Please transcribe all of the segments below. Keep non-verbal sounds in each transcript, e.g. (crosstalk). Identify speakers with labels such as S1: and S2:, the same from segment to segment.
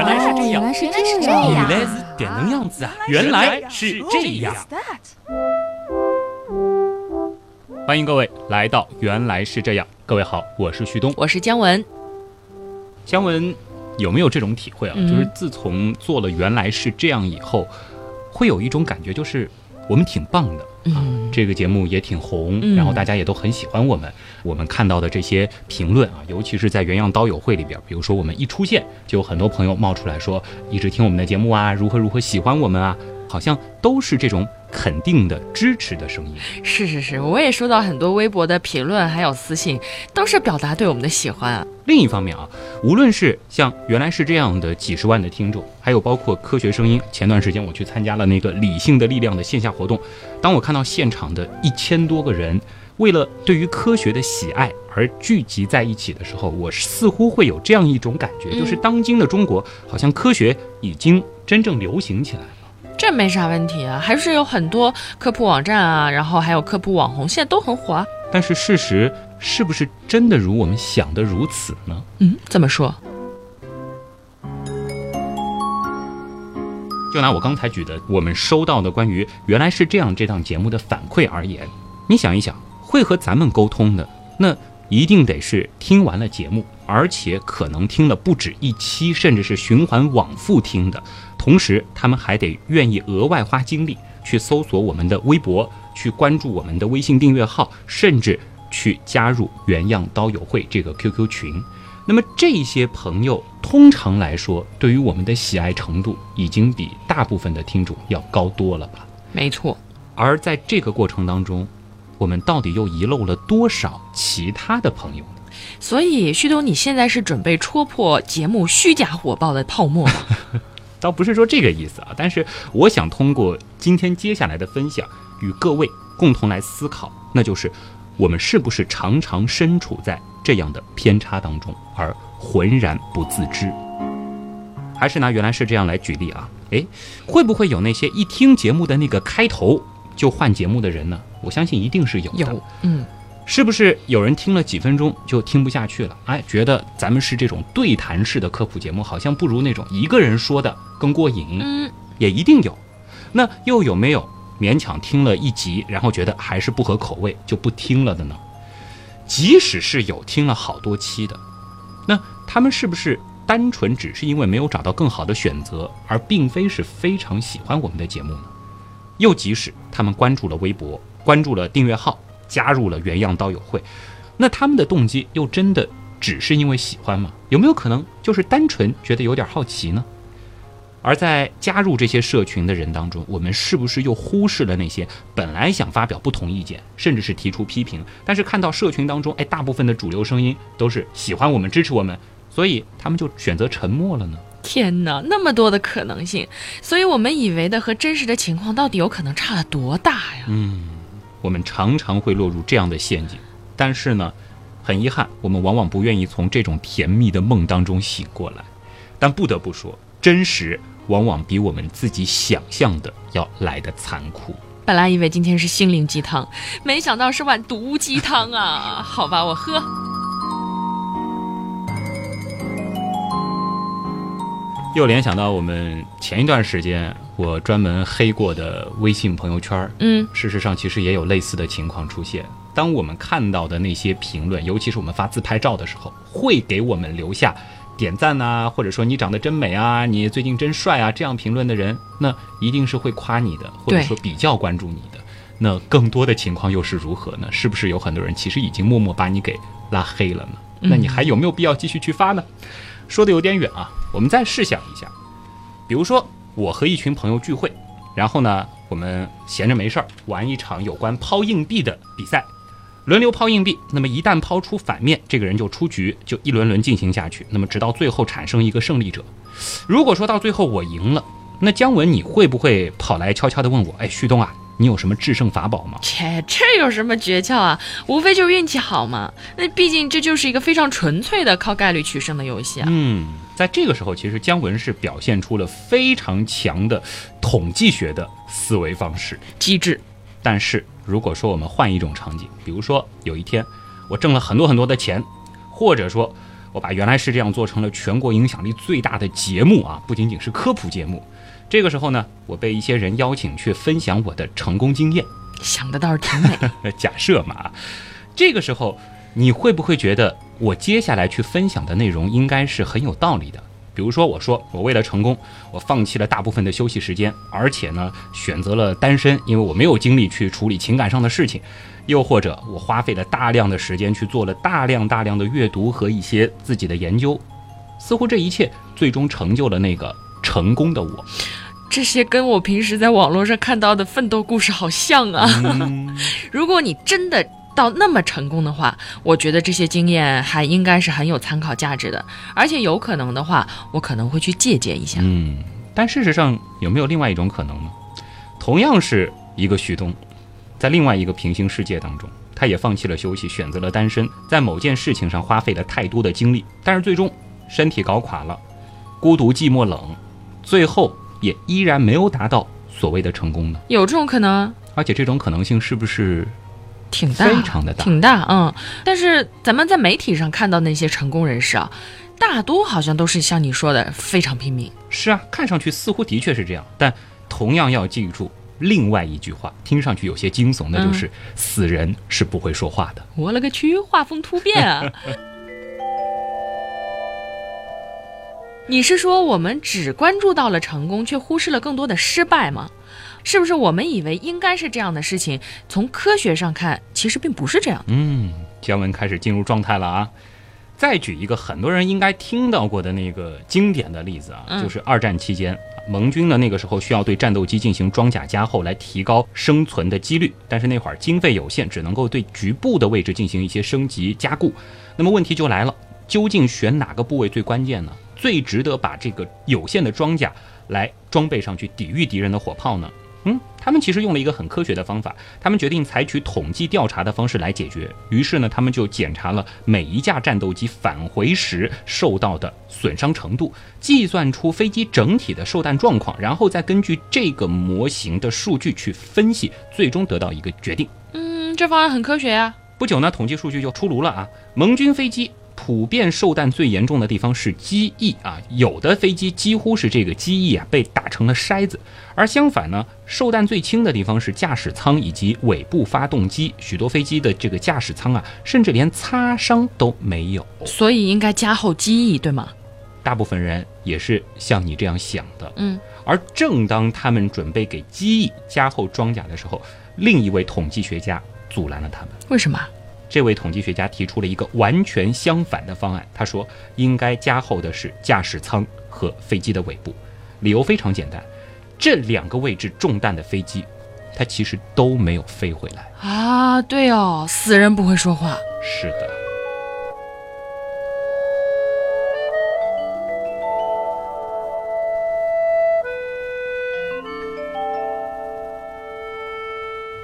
S1: 原来是这样，
S2: 原来是
S3: 原来是
S2: 这样。
S1: 原来是点能样子啊！原来是这样。欢迎各位来到《原来是这样》。各位好，我是旭东。
S3: 我是姜文，
S1: 姜文有没有这种体会啊？
S3: 嗯
S1: 就是自从做了《原来是这样》以后，会有一种感觉，就是我们挺棒的。
S3: 嗯，
S1: 这个节目也挺红，
S3: 嗯
S1: 然后大家也都很喜欢我们。我们看到的这些评论啊，尤其是在原样刀友会里边，比如说我们一出现，就有很多朋友冒出来说，一直听我们的节目啊，如何如何喜欢我们啊，好像都是这种肯定的、支持的声音。
S3: 是是是，我也收到很多微博的评论，还有私信，都是表达对我们的喜欢啊。
S1: 另一方面啊，无论是像原来是这样的几十万的听众，还有包括科学声音，前段时间我去参加了那个理性的力量的线下活动，当我看到现场的一千多个人为了对于科学的喜爱而聚集在一起的时候，我似乎会有这样一种感觉，就是当今的中国好像科学已经真正流行起来了。
S3: 这没啥问题啊，还是有很多科普网站啊，然后还有科普网红，现在都很火啊。
S1: 但是事实是不是真的如我们想的如此呢？
S3: 嗯，怎么说？
S1: 就拿我刚才举的我们收到的关于原来是这样这档节目的反馈而言，你想一想，会和咱们沟通的，那一定得是听完了节目，而且可能听了不止一期，甚至是循环往复听的。同时，他们还得愿意额外花精力去搜索我们的微博，去关注我们的微信订阅号，甚至去加入原样刀友会这个 QQ 群。那么这些朋友通常来说，对于我们的喜爱程度已经比大部分的听众要高多了吧？
S3: 没错，
S1: 而在这个过程当中，我们到底又遗漏了多少其他的朋友呢？
S3: 所以旭东，你现在是准备戳破节目虚假火爆的泡沫吗？(laughs)
S1: 倒不是说这个意思啊，但是我想通过今天接下来的分享，与各位共同来思考，那就是我们是不是常常身处在这样的偏差当中，而浑然不自知。还是拿原来是这样来举例啊，诶，会不会有那些一听节目的那个开头就换节目的人呢？我相信一定是有的。
S3: 有，嗯，
S1: 是不是有人听了几分钟就听不下去了？哎，觉得咱们是这种对谈式的科普节目，好像不如那种一个人说的更过瘾。
S3: 嗯，
S1: 也一定有。那又有没有勉强听了一集，然后觉得还是不合口味就不听了的呢？即使是有听了好多期的，那他们是不是单纯只是因为没有找到更好的选择，而并非是非常喜欢我们的节目呢？又即使他们关注了微博，关注了订阅号，加入了原样刀友会，那他们的动机又真的只是因为喜欢吗？有没有可能就是单纯觉得有点好奇呢？而在加入这些社群的人当中，我们是不是又忽视了那些本来想发表不同意见，甚至是提出批评，但是看到社群当中，哎，大部分的主流声音都是喜欢我们、支持我们，所以他们就选择沉默了呢？
S3: 天哪，那么多的可能性，所以我们以为的和真实的情况到底有可能差了多大呀？
S1: 我们常常会落入这样的陷阱，但是呢，很遗憾，我们往往不愿意从这种甜蜜的梦当中醒过来。但不得不说，真实往往比我们自己想象的要来的残酷。
S3: 本来以为今天是心灵鸡汤，没想到是碗毒鸡汤啊！好吧，我喝。
S1: 又联想到我们前一段时间我专门黑过的微信朋友圈，
S3: 嗯，
S1: 事实上其实也有类似的情况出现。当我们看到的那些评论，尤其是我们发自拍照的时候，会给我们留下点赞呐、或者说你长得真美啊，你最近真帅啊这样评论的人，那一定是会夸你的，或者说比较关注你的。那更多的情况又是如何呢？是不是有很多人其实已经默默把你给拉黑了呢？那你还有没有必要继续去发呢？说的有点远啊，我们再试想一下，比如说我和一群朋友聚会，然后呢，我们闲着没事儿玩一场有关抛硬币的比赛，轮流抛硬币。那么一旦抛出反面，这个人就出局，就一轮轮进行下去。那么直到最后产生一个胜利者。如果说到最后我赢了，那姜文你会不会跑来悄悄地问我，哎，旭东啊，你有什么制胜法宝吗？
S3: 切，这有什么诀窍啊？无非就是运气好嘛。那毕竟这就是一个非常纯粹的靠概率取胜的游戏啊。
S1: 嗯，在这个时候，其实姜文是表现出了非常强的统计学的思维方式。
S3: 机制，
S1: 但是如果说我们换一种场景，比如说有一天我挣了很多很多的钱，或者说我把原来是这样做成了全国影响力最大的节目啊，不仅仅是科普节目。这个时候呢，我被一些人邀请去分享我的成功经验。
S3: 想的倒是挺美。(laughs)
S1: 假设嘛，这个时候你会不会觉得我接下来去分享的内容应该是很有道理的？比如说，我说我为了成功，我放弃了大部分的休息时间，而且呢选择了单身，因为我没有精力去处理情感上的事情。又或者，我花费了大量的时间去做了大量大量的阅读和一些自己的研究，似乎这一切最终成就了那个成功的我。
S3: 这些跟我平时在网络上看到的奋斗故事好像啊！(laughs) 如果你真的到那么成功的话，我觉得这些经验还应该是很有参考价值的，而且有可能的话，我可能会去借鉴一下。
S1: 嗯，但事实上有没有另外一种可能呢？同样是一个旭东，在另外一个平行世界当中，他也放弃了休息，选择了单身，在某件事情上花费了太多的精力，但是最终身体搞垮了，孤独、寂寞、冷，最后。也依然没有达到所谓的成功呢？
S3: 有这种可能，
S1: 而且这种可能性是不是
S3: 挺大？
S1: 非常的大，
S3: 挺大。嗯，但是咱们在媒体上看到那些成功人士啊，大多好像都是像你说的非常拼命。
S1: 是啊，看上去似乎的确是这样，但同样要记住另外一句话，听上去有些惊悚，那就是死人是不会说话的。
S3: 我勒个去，画风突变啊！(laughs) (laughs) 你是说我们只关注到了成功，却忽视了更多的失败吗？是不是我们以为应该是这样的事情？从科学上看，其实并不是这样。
S1: 嗯，姜文开始进入状态了啊！再举一个很多人应该听到过的那个经典的例子啊，就是二战期间，盟军呢那个时候需要对战斗机进行装甲加厚来提高生存的几率，但是那会儿经费有限，只能够对局部的位置进行一些升级加固。那么问题就来了，究竟选哪个部位最关键呢？最值得把这个有限的装甲来装备上去抵御敌人的火炮呢？嗯，他们其实用了一个很科学的方法，他们决定采取统计调查的方式来解决。于是呢，他们就检查了每一架战斗机返回时受到的损伤程度，计算出飞机整体的受弹状况，然后再根据这个模型的数据去分析，最终得到一个决定。
S3: 嗯，这方案很科学呀。
S1: 不久呢，统计数据就出炉了啊，盟军飞机。普遍受弹最严重的地方是机翼啊，有的飞机几乎是这个机翼啊被打成了筛子，而相反呢，受弹最轻的地方是驾驶舱以及尾部发动机，许多飞机的这个驾驶舱啊，甚至连擦伤都没有。
S3: 所以应该加厚机翼，对吗？
S1: 大部分人也是像你这样想的，
S3: 嗯。
S1: 而正当他们准备给机翼加厚装甲的时候，另一位统计学家阻拦了他们。
S3: 为什么？
S1: 这位统计学家提出了一个完全相反的方案。他说，应该加厚的是驾驶舱和飞机的尾部。理由非常简单，这两个位置中弹的飞机，它其实都没有飞回来
S3: 啊。对哦，死人不会说话。
S1: 是的。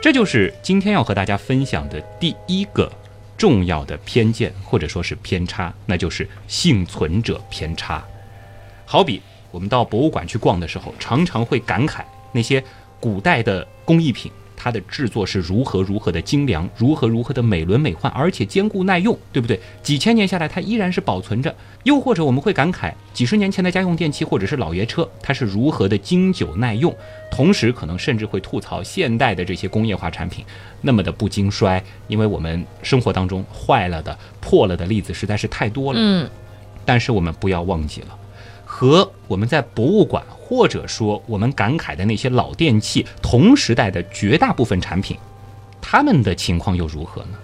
S1: 这就是今天要和大家分享的第一个重要的偏见，或者说是偏差，那就是幸存者偏差。好比我们到博物馆去逛的时候，常常会感慨那些古代的工艺品。它的制作是如何如何的精良，如何如何的美轮美奂，而且坚固耐用，对不对？几千年下来，它依然是保存着。又或者我们会感慨，几十年前的家用电器或者是老爷车，它是如何的经久耐用。同时，可能甚至会吐槽现代的这些工业化产品那么的不经衰，因为我们生活当中坏了的、破了的例子实在是太多了。
S3: 嗯，
S1: 但是我们不要忘记了，和我们在博物馆。或者说，我们感慨的那些老电器，同时代的绝大部分产品，他们的情况又如何呢？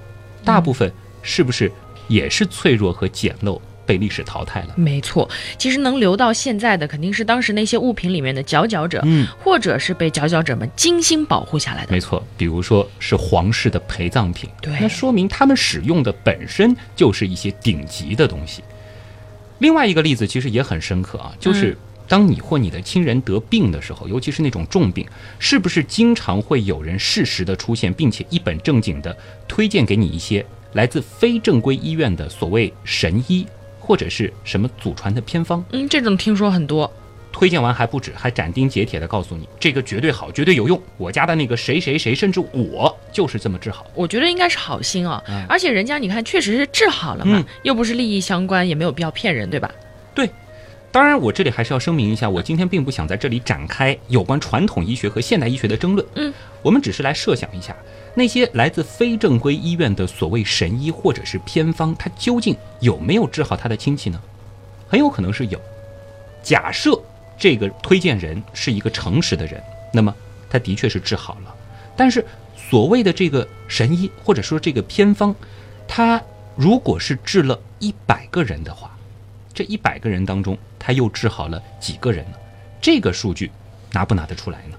S1: 大部分是不是也是脆弱和简陋，被历史淘汰了？
S3: 没错，其实能留到现在的，肯定是当时那些物品里面的佼佼者，
S1: 嗯，
S3: 或者是被佼佼者们精心保护下来的。
S1: 没错，比如说是皇室的陪葬品，
S3: 对，
S1: 那说明他们使用的本身就是一些顶级的东西。另外一个例子其实也很深刻啊，就是。当你或你的亲人得病的时候，尤其是那种重病，是不是经常会有人适时的出现，并且一本正经的推荐给你一些来自非正规医院的所谓神医，或者是什么祖传的偏方？
S3: 嗯，这种听说很多。
S1: 推荐完还不止，还斩钉截铁的告诉你这个绝对好，绝对有用。我家的那个谁谁谁，甚至我就是这么治好。
S3: 我觉得应该是好心哦，
S1: 嗯
S3: 而且人家你看确实是治好了嘛，
S1: 嗯
S3: 又不是利益相关，也没有必要骗人，对吧？
S1: 对当然，我这里还是要声明一下，我今天并不想在这里展开有关传统医学和现代医学的争论。
S3: 嗯，
S1: 我们只是来设想一下，那些来自非正规医院的所谓神医或者是偏方，他究竟有没有治好他的亲戚呢？很有可能是有。假设这个推荐人是一个诚实的人，那么他的确是治好了。但是所谓的这个神医或者说这个偏方，他如果是治了一百个人的话，这一百个人当中，他又治好了几个人呢？这个数据拿不拿得出来呢？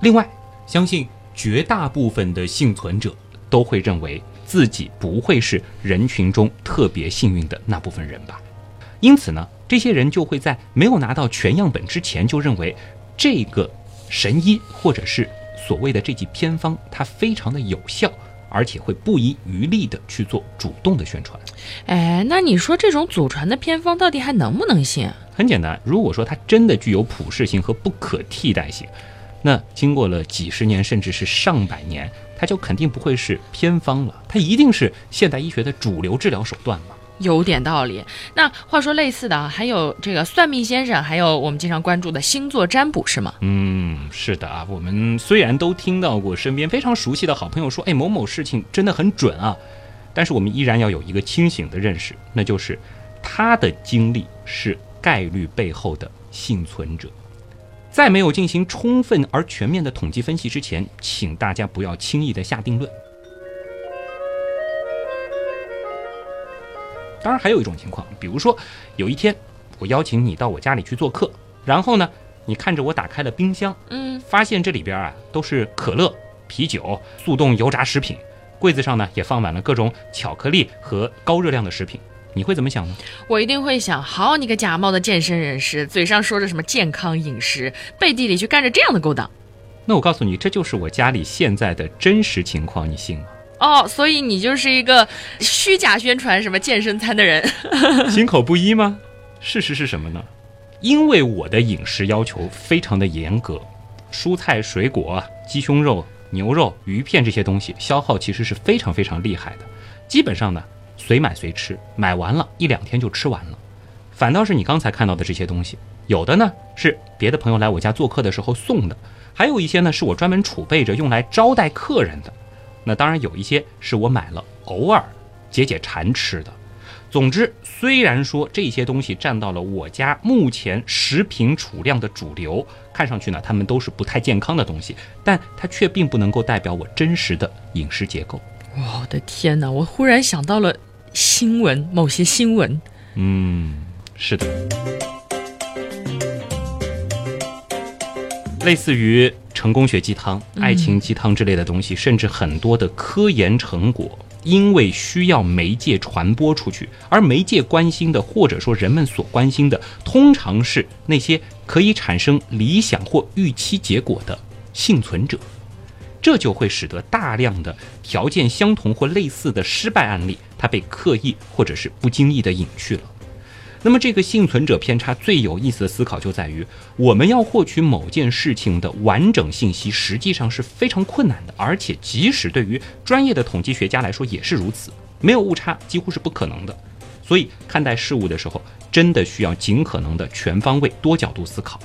S1: 另外，相信绝大部分的幸存者都会认为自己不会是人群中特别幸运的那部分人吧。因此呢，这些人就会在没有拿到全样本之前，就认为这个神医或者是所谓的这剂偏方，它非常的有效，而且会不遗余力的去做主动的宣传。
S3: 哎，那你说这种祖传的偏方到底还能不能信啊？
S1: 很简单，如果说它真的具有普适性和不可替代性，那经过了几十年甚至是上百年，它就肯定不会是偏方了，它一定是现代医学的主流治疗手段嘛。
S3: 有点道理。那话说类似的啊，还有这个算命先生，还有我们经常关注的星座占卜是吗？
S1: 嗯，是的啊，我们虽然都听到过身边非常熟悉的好朋友说，哎，某某事情真的很准啊，但是我们依然要有一个清醒的认识，那就是他的经历是概率背后的幸存者。在没有进行充分而全面的统计分析之前，请大家不要轻易的下定论。当然，还有一种情况，比如说有一天我邀请你到我家里去做客，然后呢，你看着我打开了冰箱，
S3: 嗯，
S1: 发现这里边啊都是可乐、啤酒、速冻油炸食品，柜子上呢也放满了各种巧克力和高热量的食品，你会怎么想呢？
S3: 我一定会想，好你个假冒的健身人士，嘴上说着什么健康饮食，背地里却干着这样的勾当。
S1: 那我告诉你，这就是我家里现在的真实情况，你信吗？
S3: 哦，所以你就是一个虚假宣传什么健身餐的人。(laughs)
S1: 心口不一吗？事实是什么呢？因为我的饮食要求非常的严格，蔬菜、水果、鸡胸肉、牛肉、鱼片这些东西消耗其实是非常非常厉害的，基本上呢随买随吃，买完了一两天就吃完了。反倒是你刚才看到的这些东西，有的呢是别的朋友来我家做客的时候送的，还有一些呢是我专门储备着用来招待客人的。那当然有一些是我买了偶尔解解馋吃的。总之，虽然说这些东西占到了我家目前食品储量的主流，看上去呢，它们都是不太健康的东西，但它却并不能够代表我真实的饮食结构。
S3: 我的天哪！我忽然想到了新闻，某些新闻。
S1: 嗯，是的，类似于成功学鸡汤、爱情鸡汤之类的东西，甚至很多的科研成果，因为需要媒介传播出去，而媒介关心的，或者说人们所关心的，通常是那些可以产生理想或预期结果的幸存者。这就会使得大量的条件相同或类似的失败案例，它被刻意或者是不经意的隐去了。那么，这个幸存者偏差最有意思的思考就在于，我们要获取某件事情的完整信息，实际上是非常困难的，而且即使对于专业的统计学家来说也是如此，没有误差几乎是不可能的。所以，看待事物的时候，真的需要尽可能的全方位、多角度思考。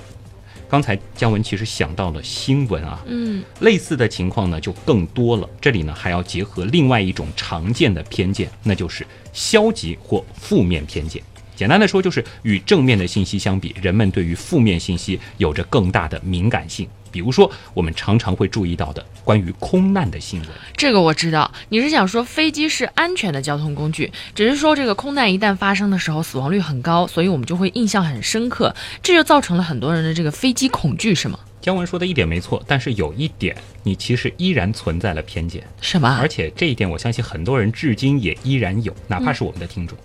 S1: 刚才姜文其实想到了新闻啊，
S3: 嗯，
S1: 类似的情况呢就更多了。这里呢还要结合另外一种常见的偏见，那就是消极或负面偏见。简单的说，就是与正面的信息相比，人们对于负面信息有着更大的敏感性。比如说，我们常常会注意到的关于空难的新闻。
S3: 这个我知道。你是想说飞机是安全的交通工具，只是说这个空难一旦发生的时候，死亡率很高，所以我们就会印象很深刻，这就造成了很多人的这个飞机恐惧，是吗？
S1: 姜文说的一点没错，但是有一点，你其实依然存在了偏见。
S3: 什么
S1: 而？且这一点，我相信很多人至今也依然有，哪怕是我们的听众，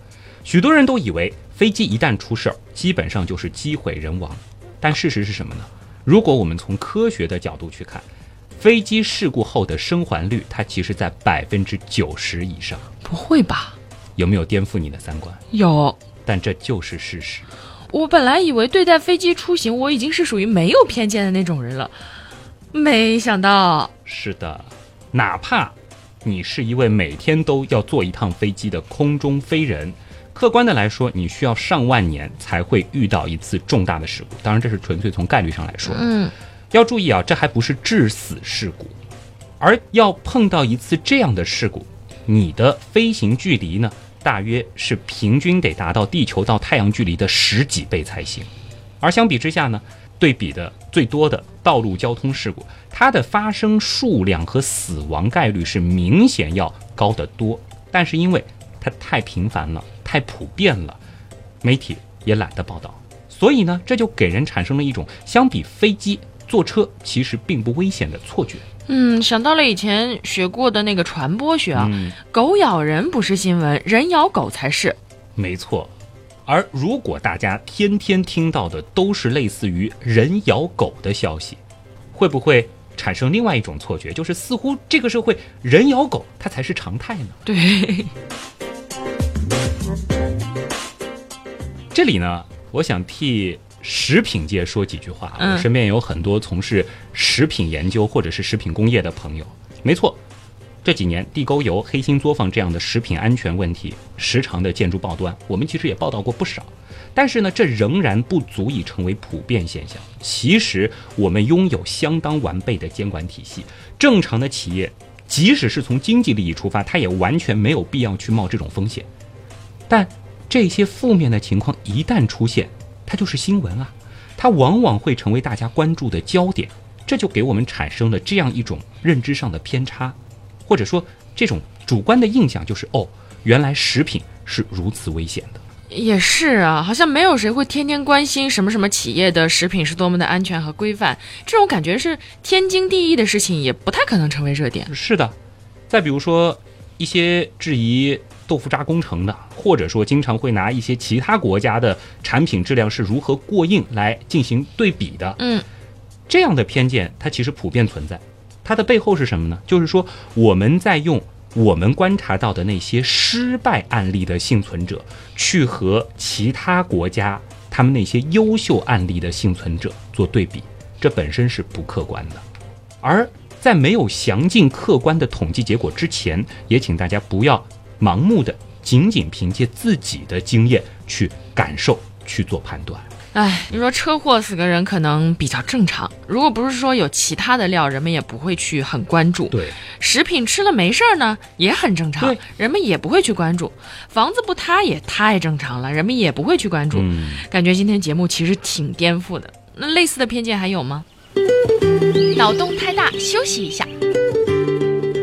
S1: 许多人都以为飞机一旦出事儿，基本上就是机毁人亡。但事实是什么呢？如果我们从科学的角度去看，飞机事故后的生还率，它其实在百分之九十以上。
S3: 不会吧？
S1: 有没有颠覆你的三观？
S3: 有。
S1: 但这就是事实。
S3: 我本来以为对待飞机出行，我已经是属于没有偏见的那种人了，没想到
S1: 是的，哪怕你是一位每天都要坐一趟飞机的空中飞人，客观的来说，你需要上万年才会遇到一次重大的事故。当然，这是纯粹从概率上来说。
S3: 嗯，
S1: 要注意啊，这还不是致死事故，而要碰到一次这样的事故，你的飞行距离呢，大约是平均得达到地球到太阳距离的十几倍才行。而相比之下呢，对比的最多的道路交通事故，它的发生数量和死亡概率是明显要高得多。但是因为它太频繁了，太普遍了，媒体也懒得报道，所以呢，这就给人产生了一种相比飞机坐车其实并不危险的错觉。
S3: 嗯，想到了以前学过的那个传播学啊，
S1: 嗯，
S3: 狗咬人不是新闻，人咬狗才是。
S1: 没错。而如果大家天天听到的都是类似于人咬狗的消息，会不会产生另外一种错觉，就是似乎这个社会人咬狗它才是常态呢？
S3: 对，
S1: 这里呢，我想替食品界说几句话。
S3: 嗯
S1: 我身边有很多从事食品研究或者是食品工业的朋友。没错，这几年地沟油、黑心作坊这样的食品安全问题时常的见诸报端，我们其实也报道过不少。但是呢，这仍然不足以成为普遍现象。其实我们拥有相当完备的监管体系，正常的企业，即使是从经济利益出发，它也完全没有必要去冒这种风险。但这些负面的情况一旦出现，它就是新闻啊，它往往会成为大家关注的焦点，这就给我们产生了这样一种认知上的偏差，或者说这种主观的印象，就是哦，原来食品是如此危险的。
S3: 也是啊，好像没有谁会天天关心什么什么企业的食品是多么的安全和规范，这种感觉是天经地义的事情，也不太可能成为热点。
S1: 是的，再比如说一些质疑豆腐渣工程的，或者说经常会拿一些其他国家的产品质量是如何过硬来进行对比的，
S3: 嗯，
S1: 这样的偏见它其实普遍存在。它的背后是什么呢？就是说我们在用我们观察到的那些失败案例的幸存者，去和其他国家他们那些优秀案例的幸存者做对比，这本身是不客观的。而在没有详尽客观的统计结果之前，也请大家不要盲目的仅仅凭借自己的经验去感受去做判断。
S3: 哎，你说车祸死个人可能比较正常，如果不是说有其他的料，人们也不会去很关注。
S1: 对，
S3: 食品吃了没事儿呢，也很正常，人们也不会去关注。房子不塌也太正常了，人们也不会去关注。
S1: 嗯，
S3: 感觉今天节目其实挺颠覆的。那类似的偏见还有吗？脑洞太大，休息一下。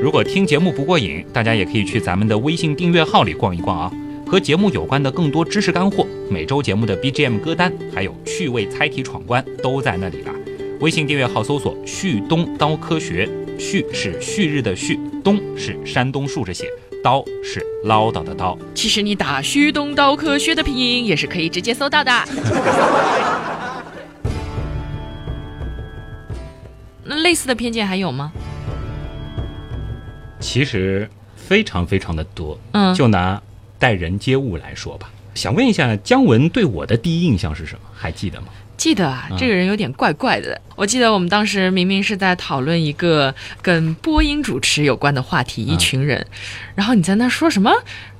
S1: 如果听节目不过瘾，大家也可以去咱们的微信订阅号里逛一逛啊。和节目有关的更多知识干货，每周节目的 BGM 歌单，还有趣味猜题闯关都在那里啦。微信订阅号搜索“旭东刀科学”，旭是旭日的旭，东是山东竖着写，刀是唠叨的刀。
S3: 其实你打“旭东刀科学”的拼音也是可以直接搜到的。(laughs) 那类似的偏见还有吗？
S1: 其实非常非常的多。
S3: 嗯
S1: 就拿待人接物来说吧，想问一下姜文对我的第一印象是什么？还记得吗？
S3: 记得啊
S1: 嗯，
S3: 这个人有点怪怪的。我记得我们当时明明是在讨论一个跟播音主持有关的话题，一群人，然后你在那说什么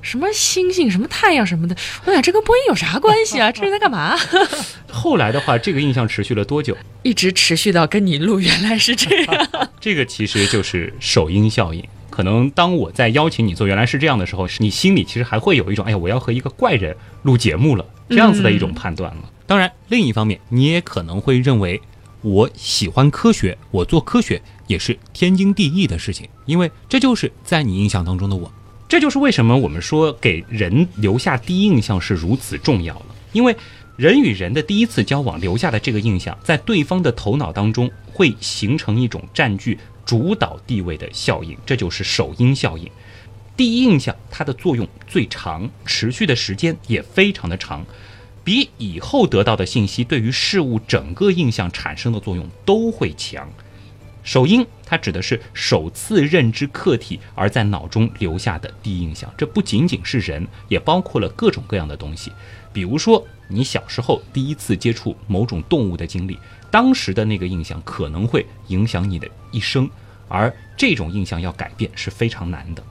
S3: 什么星星、什么太阳什么的，我想这跟播音有啥关系啊？(laughs) 这是在干嘛？(laughs) (laughs)
S1: 后来的话，这个印象持续了多久？
S3: 一直持续到跟你录，原来是这样。
S1: 这个其实就是首因效应。可能当我在邀请你做原来是这样的时候，你心里其实还会有一种，哎呀，我要和一个怪人录节目了这样子的一种判断了。当然，另一方面，你也可能会认为，我喜欢科学，我做科学也是天经地义的事情，因为这就是在你印象当中的我。这就是为什么我们说给人留下第一印象是如此重要了，因为人与人的第一次交往留下的这个印象，在对方的头脑当中会形成一种占据主导地位的效应，这就是首因效应。第一印象它的作用最长，持续的时间也非常的长，比以后得到的信息对于事物整个印象产生的作用都会强。首因它指的是首次认知客体而在脑中留下的第一印象，这不仅仅是人，也包括了各种各样的东西。比如说，你小时候第一次接触某种动物的经历，当时的那个印象可能会影响你的一生，而这种印象要改变是非常难的。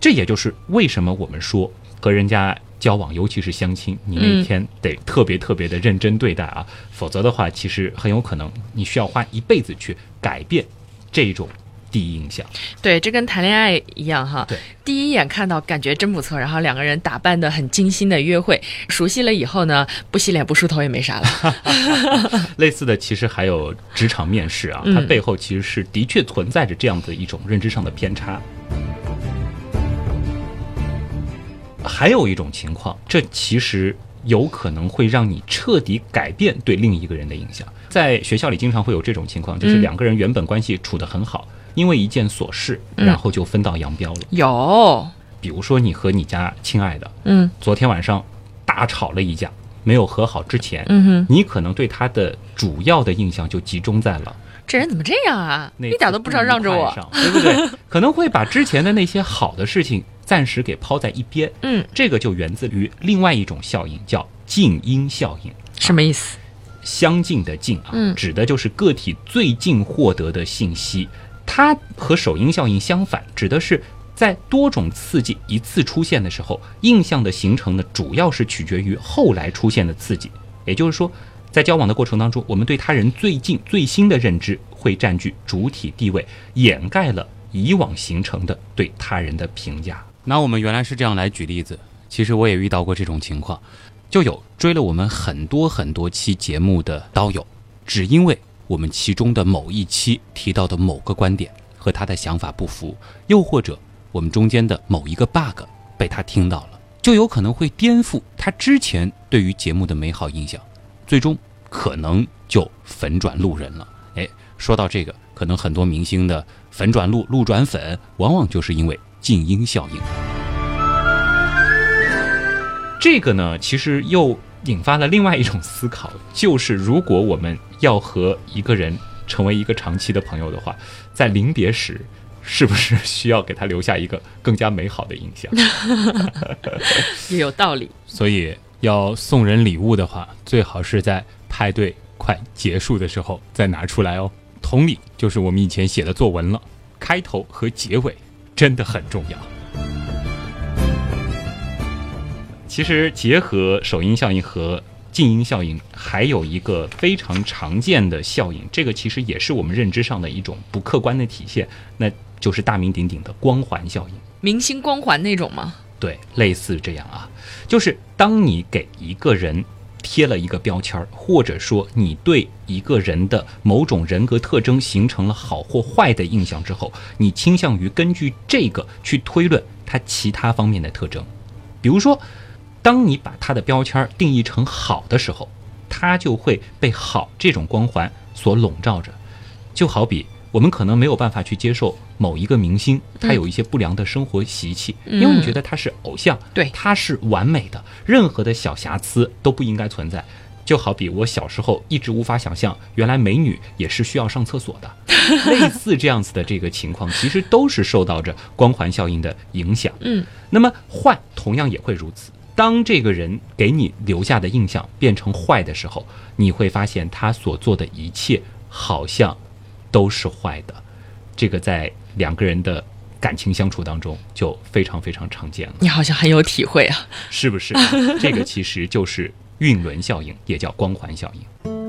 S1: 这也就是为什么我们说和人家交往，尤其是相亲，你那一天得特别特别的认真对待啊，否则的话，其实很有可能你需要花一辈子去改变这种第一印象。
S3: 对，这跟谈恋爱一样哈。
S1: 对，
S3: 第一眼看到感觉真不错，然后两个人打扮的很精心的约会，熟悉了以后呢，不洗脸不梳头也没啥了。(laughs)
S1: 类似的其实还有职场面试啊，它背后其实是的确存在着这样的一种认知上的偏差。还有一种情况，这其实有可能会让你彻底改变对另一个人的印象。在学校里经常会有这种情况，就是两个人原本关系处得很好，因为一件琐事，然后就分道扬镳了。
S3: 有，
S1: 比如说你和你家亲爱的，
S3: 嗯
S1: 昨天晚上大吵了一架，没有和好之前，
S3: 嗯哼，
S1: 你可能对他的主要的印象就集中在了
S3: 这人怎么这样啊？
S1: 那
S3: 一点都不知道让着我。
S1: 对不对？(laughs) 可能会把之前的那些好的事情暂时给抛在一边。
S3: 嗯，
S1: 这个就源自于另外一种效应，叫近因效应。
S3: 什么意思？
S1: 相近的近啊，
S3: 嗯
S1: 指的就是个体最近获得的信息。它和首因效应相反，指的是在多种刺激一次出现的时候，印象的形成呢，主要是取决于后来出现的刺激。也就是说，在交往的过程当中，我们对他人最近最新的认知会占据主体地位，掩盖了以往形成的对他人的评价。那我们原来是这样来举例子，其实我也遇到过这种情况，就有追了我们很多很多期节目的刀友，只因为我们其中的某一期提到的某个观点和他的想法不符，又或者我们中间的某一个 bug 被他听到了，就有可能会颠覆他之前对于节目的美好印象，最终可能就粉转路人了。哎，说到这个，可能很多明星的粉转路、路转粉，往往就是因为静音效应。这个呢，其实又引发了另外一种思考，就是如果我们要和一个人成为一个长期的朋友的话，在临别时，是不是需要给他留下一个更加美好的印象？
S3: 也有道理。
S1: 所以要送人礼物的话，最好是在派对快结束的时候再拿出来哦。同理，就是我们以前写的作文了，开头和结尾真的很重要。其实结合首因效应和近因效应，还有一个非常常见的效应，这个其实也是我们认知上的一种不客观的体现，那就是大名鼎鼎的光环效应。
S3: 明星光环那种吗？
S1: 对，类似这样啊，就是当你给一个人贴了一个标签儿，或者说你对一个人的某种人格特征形成了好或坏的印象之后，你倾向于根据这个去推论他其他方面的特征。比如说，当你把它的标签定义成好的时候，它就会被好这种光环所笼罩着。就好比我们可能没有办法去接受某一个明星，他有一些不良的生活习气，因为你觉得他是偶像，
S3: 对
S1: 他是完美的，任何的小瑕疵都不应该存在。就好比我小时候一直无法想象，原来美女也是需要上厕所的，(laughs) 类似这样子的这个情况，其实都是受到着光环效应的影响。
S3: 嗯，
S1: 那么坏同样也会如此。当这个人给你留下的印象变成坏的时候，你会发现他所做的一切好像都是坏的。这个在两个人的感情相处当中就非常非常常见了，
S3: 你好像很有体会啊。
S1: 是不是？这个其实就是运轮效应，也叫光环效应。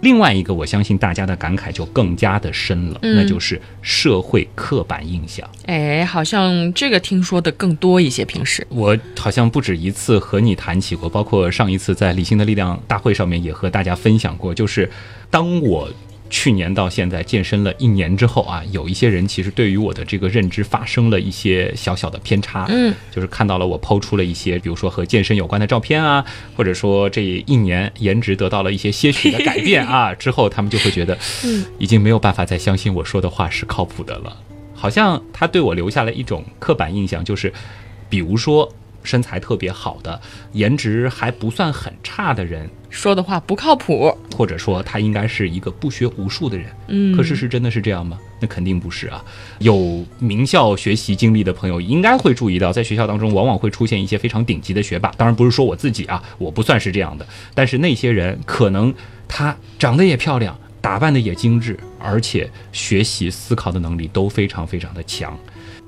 S1: 另外一个，我相信大家的感慨就更加的深了，
S3: 嗯
S1: 那就是社会刻板印象。
S3: 哎，好像这个听说的更多一些。平时，
S1: 我好像不止一次和你谈起过，包括上一次在理性的力量大会上面也和大家分享过，就是当我。去年到现在健身了一年之后啊，有一些人其实对于我的这个认知发生了一些小小的偏差，
S3: 嗯，
S1: 就是看到了我抛出了一些，比如说和健身有关的照片啊，或者说这一年颜值得到了一些些许的改变啊，(laughs) 之后他们就会觉得，
S3: 嗯，
S1: 已经没有办法再相信我说的话是靠谱的了，好像他对我留下了一种刻板印象，就是，比如说身材特别好的，颜值还不算很差的人，
S3: 说的话不靠谱。
S1: 或者说他应该是一个不学无术的人。
S3: 嗯，
S1: 可事实真的是这样吗？那肯定不是啊。有名校学习经历的朋友应该会注意到，在学校当中往往会出现一些非常顶级的学霸。当然不是说我自己啊，我不算是这样的。但是那些人可能他长得也漂亮，打扮的也精致，而且学习思考的能力都非常非常的强。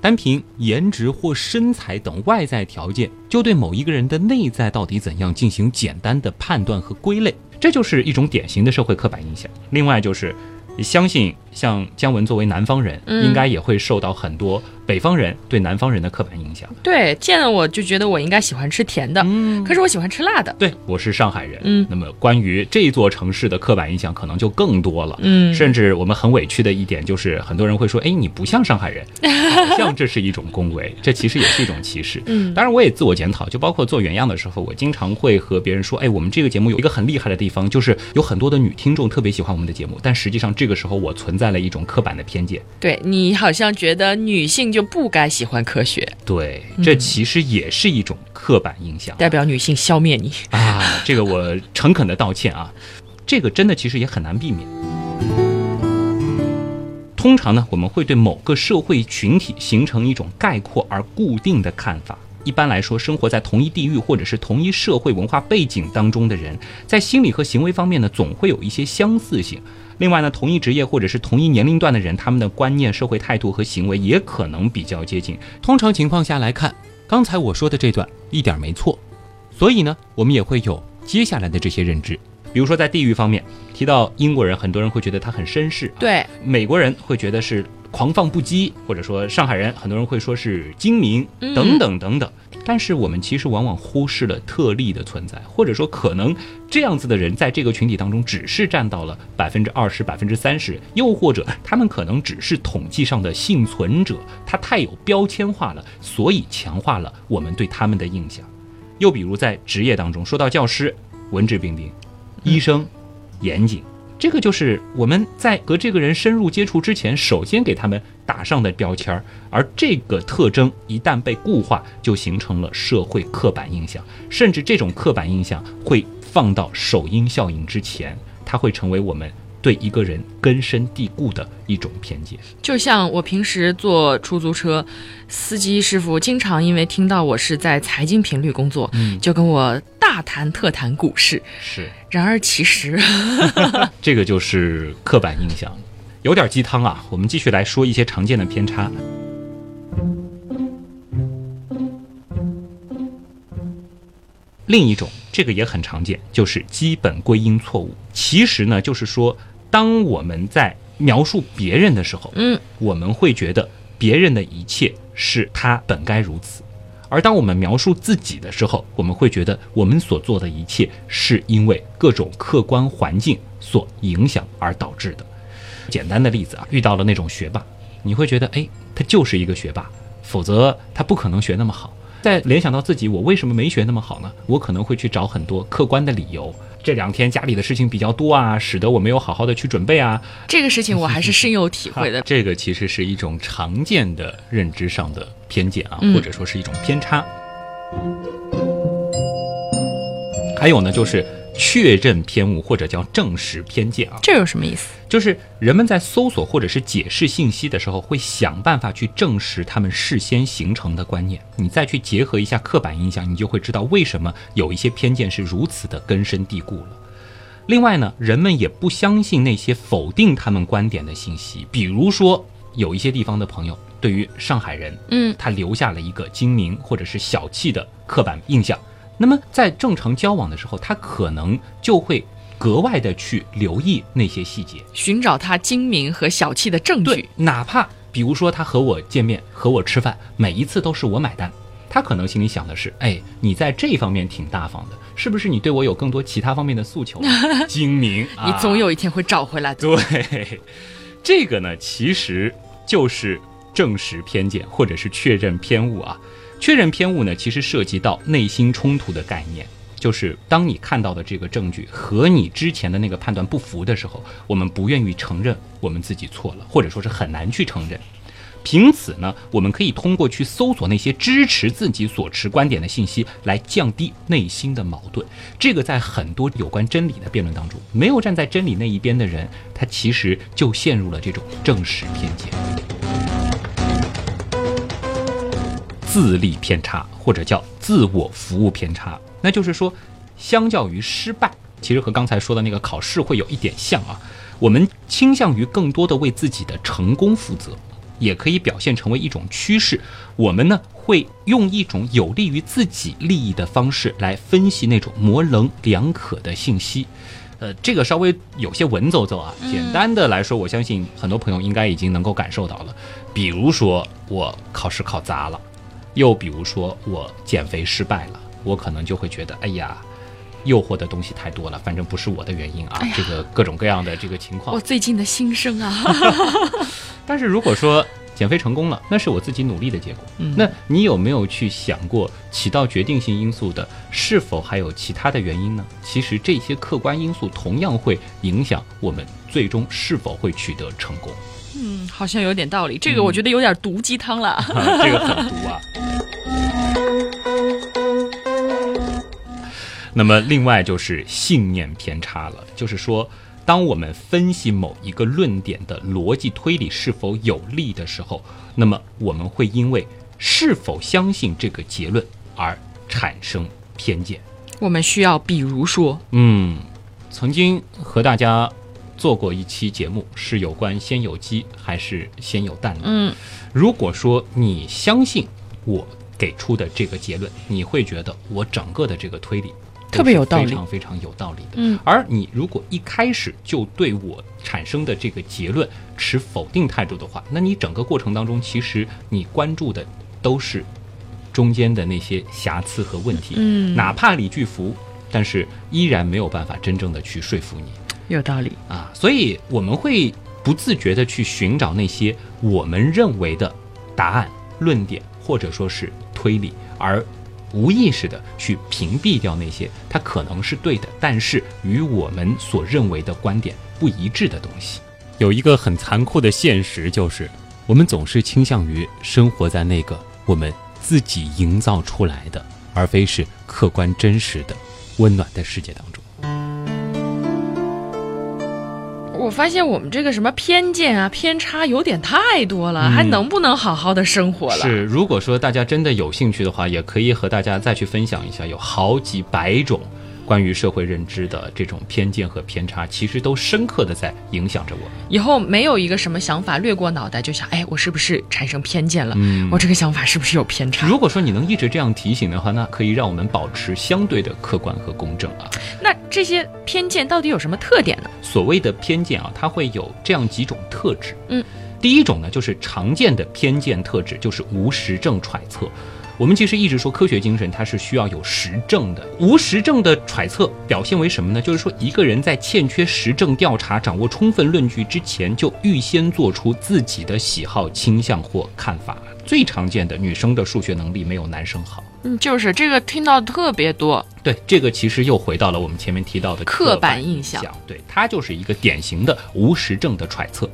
S1: 单凭颜值或身材等外在条件，就对某一个人的内在到底怎样进行简单的判断和归类，这就是一种典型的社会刻板印象。另外就是，相信像姜文作为南方人，
S3: 嗯
S1: 应该也会受到很多北方人对南方人的刻板印象。
S3: 对，见了我就觉得我应该喜欢吃甜的，
S1: 嗯，
S3: 可是我喜欢吃辣的。
S1: 对，我是上海人。
S3: 嗯
S1: 那么关于这座城市的刻板印象可能就更多了。
S3: 嗯
S1: 甚至我们很委屈的一点就是，很多人会说：“哎，你不像上海人，(laughs) 好像这是一种恭维，这其实也是一种歧视。”
S3: 嗯
S1: 当然，我也自我检讨，就包括做原样的时候，我经常会和别人说：“哎，我们这个节目有一个很厉害的地方，就是有很多的女听众特别喜欢我们的节目。”但实际上，这个时候我存在了一种刻板的偏见。
S3: 对你好像觉得女性就不该喜欢科学，
S1: 对，这其实也是一种刻板印象。
S3: 代表女性消灭你。
S1: 啊，这个我诚恳的道歉啊，这个真的其实也很难避免。通常呢，我们会对某个社会群体形成一种概括而固定的看法。一般来说，生活在同一地域或者是同一社会文化背景当中的人，在心理和行为方面呢，总会有一些相似性。另外呢，同一职业或者是同一年龄段的人，他们的观念、社会态度和行为也可能比较接近。通常情况下来看，刚才我说的这段一点没错。所以呢，我们也会有接下来的这些认知。比如说在地域方面，提到英国人，很多人会觉得他很绅士；
S3: 对，
S1: 美国人会觉得是狂放不羁，或者说上海人，很多人会说是精明，
S3: 嗯
S1: 等等等等。但是我们其实往往忽视了特例的存在，或者说可能这样子的人在这个群体当中只是占到了百分之二十、百分之三十，又或者他们可能只是统计上的幸存者，他太有标签化了，所以强化了我们对他们的印象。又比如在职业当中，说到教师，文质彬彬；医生，严谨。这个就是我们在和这个人深入接触之前，首先给他们打上的标签儿。而这个特征一旦被固化，就形成了社会刻板印象，甚至这种刻板印象会放到首因效应之前，它会成为我们对一个人根深蒂固的一种偏见。
S3: 就像我平时坐出租车，司机师傅经常因为听到我是在财经频率工作，
S1: 嗯
S3: 就跟我大谈特谈股市。
S1: 是，
S3: 然而其实，(laughs) (laughs)
S1: 这个就是刻板印象，有点鸡汤啊。我们继续来说一些常见的偏差。另一种，这个也很常见，就是基本归因错误。其实呢，就是说，当我们在描述别人的时候，
S3: 嗯，
S1: 我们会觉得别人的一切是他本该如此；而当我们描述自己的时候，我们会觉得我们所做的一切是因为各种客观环境所影响而导致的。简单的例子啊，遇到了那种学霸，你会觉得，哎，他就是一个学霸，否则他不可能学那么好。再联想到自己，我为什么没学那么好呢？我可能会去找很多客观的理由。这两天家里的事情比较多啊，使得我没有好好的去准备啊。
S3: 这个事情我还是深有体会的。(laughs)
S1: 这个其实是一种常见的认知上的偏见啊，
S3: 嗯
S1: 或者说是一种偏差。还有呢，就是确认偏误或者叫证实偏见啊，
S3: 这有什么意思？
S1: 就是人们在搜索或者是解释信息的时候，会想办法去证实他们事先形成的观念。你再去结合一下刻板印象，你就会知道为什么有一些偏见是如此的根深蒂固了。另外呢，人们也不相信那些否定他们观点的信息，比如说有一些地方的朋友对于上海人，
S3: 嗯，
S1: 他留下了一个精明或者是小气的刻板印象。那么在正常交往的时候，他可能就会格外的去留意那些细节。
S3: 寻找他精明和小气的证
S1: 对
S3: 据。，
S1: 哪怕比如说他和我见面，和我吃饭，每一次都是我买单，他可能心里想的是，哎，你在这方面挺大方的，是不是你对我有更多其他方面的诉求？(laughs) 精明，啊、
S3: 你总有一天会找回来的。
S1: 对，这个呢，其实就是证实偏见或者是确认偏误啊。确认偏误呢，其实涉及到内心冲突的概念，就是当你看到的这个证据和你之前的那个判断不符的时候，我们不愿意承认我们自己错了，或者说是很难去承认。凭此呢，我们可以通过去搜索那些支持自己所持观点的信息，来降低内心的矛盾。这个在很多有关真理的辩论当中，没有站在真理那一边的人，他其实就陷入了这种正史偏见。自利偏差，或者叫自我服务偏差，那就是说，相较于失败，其实和刚才说的那个考试会有一点像啊。我们倾向于更多的为自己的成功负责，也可以表现成为一种趋势。我们呢会用一种有利于自己利益的方式来分析那种模棱两可的信息。呃，这个稍微有些文绉绉啊。简单的来说，我相信很多朋友应该已经能够感受到了。比如说我考试考砸了，又比如说我减肥失败了，我可能就会觉得，哎呀。诱惑的东西太多了，反正不是我的原因啊，这个各种各样的这个情况。
S3: 我最近的心声啊。(laughs)
S1: 但是如果说减肥成功了，那是我自己努力的结果。嗯那你有没有去想过，起到决定性因素的是否还有其他的原因呢？其实这些客观因素同样会影响我们最终是否会取得成功。
S3: 嗯，好像有点道理。这个我觉得有点毒鸡汤了。(laughs)
S1: 这个很毒啊。那么，另外就是信念偏差了，就是说，当我们分析某一个论点的逻辑推理是否有利的时候，那么我们会因为是否相信这个结论而产生偏见。
S3: 我们需要，比如说，
S1: 嗯，曾经和大家做过一期节目，是有关先有鸡还是先有蛋的。
S3: 嗯，
S1: 如果说你相信我给出的这个结论，你会觉得我整个的这个推理。
S3: 特别有道理，
S1: 非常非常有道理的。
S3: 嗯，
S1: 而你如果一开始就对我产生的这个结论持否定态度的话，那你整个过程当中，其实你关注的都是中间的那些瑕疵和问题。
S3: 嗯，
S1: 哪怕李巨福，但是依然没有办法真正的去说服你。
S3: 有道理
S1: 啊，所以我们会不自觉的去寻找那些我们认为的答案、论点或者说是推理，而。无意识的去屏蔽掉那些它可能是对的，但是与我们所认为的观点不一致的东西。有一个很残酷的现实，就是我们总是倾向于生活在那个我们自己营造出来的，而非是客观真实的温暖的世界当中。
S3: 我发现我们这个什么偏见啊、偏差有点太多了，还能不能好好的生活了？
S1: 是，如果说大家真的有兴趣的话，也可以和大家再去分享一下，有好几百种。关于社会认知的这种偏见和偏差，其实都深刻的在影响着我。
S3: 以后没有一个什么想法掠过脑袋，就想，哎，我是不是产生偏见了？
S1: 嗯，
S3: 我这个想法是不是有偏差？
S1: 如果说你能一直这样提醒的话，那可以让我们保持相对的客观和公正啊。
S3: 那这些偏见到底有什么特点呢？
S1: 所谓的偏见啊，它会有这样几种特质。
S3: 嗯，
S1: 第一种呢，就是常见的偏见特质，就是无实证揣测。我们其实一直说科学精神，它是需要有实证的。无实证的揣测表现为什么呢？就是说，一个人在欠缺实证调查、掌握充分论据之前，就预先做出自己的喜好、倾向或看法。最常见的，女生的数学能力没有男生好。
S3: 嗯，就是这个听到特别多。
S1: 对，这个其实又回到了我们前面提到的
S3: 刻
S1: 板
S3: 印象。
S1: 对，它就是一个典型的无实证的揣测。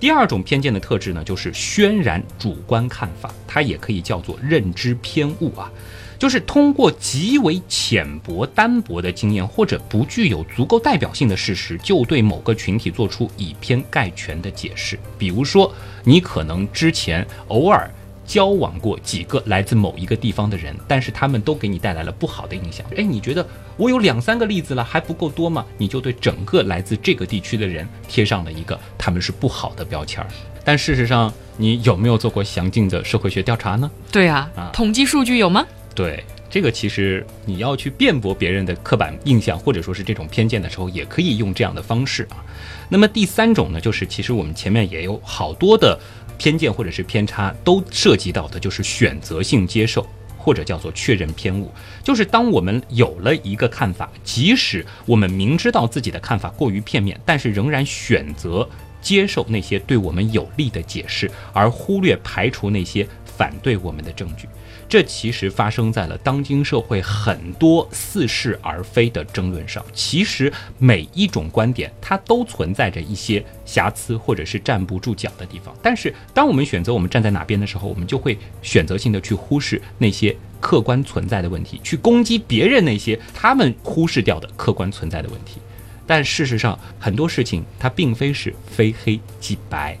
S1: 第二种偏见的特质呢，就是渲染主观看法，它也可以叫做认知偏误啊，就是通过极为浅薄、单薄的经验或者不具有足够代表性的事实，就对某个群体做出以偏概全的解释。比如说，你可能之前偶尔。交往过几个来自某一个地方的人，但是他们都给你带来了不好的印象。哎，你觉得我有两三个例子了，还不够多吗？你就对整个来自这个地区的人贴上了一个他们是不好的标签儿。但事实上，你有没有做过详尽的社会学调查呢？
S3: 对啊，统计数据有吗？
S1: 对，这个其实你要去辩驳别人的刻板印象或者说是这种偏见的时候，也可以用这样的方式啊。那么第三种呢，就是其实我们前面也有好多的。偏见或者是偏差都涉及到的就是选择性接受，或者叫做确认偏误。就是当我们有了一个看法，即使我们明知道自己的看法过于片面，但是仍然选择接受那些对我们有利的解释，而忽略排除那些反对我们的证据。这其实发生在了当今社会很多似是而非的争论上。其实每一种观点，它都存在着一些瑕疵或者是站不住脚的地方。但是，当我们选择我们站在哪边的时候，我们就会选择性的去忽视那些客观存在的问题，去攻击别人那些他们忽视掉的客观存在的问题。但事实上，很多事情它并非是非黑即白，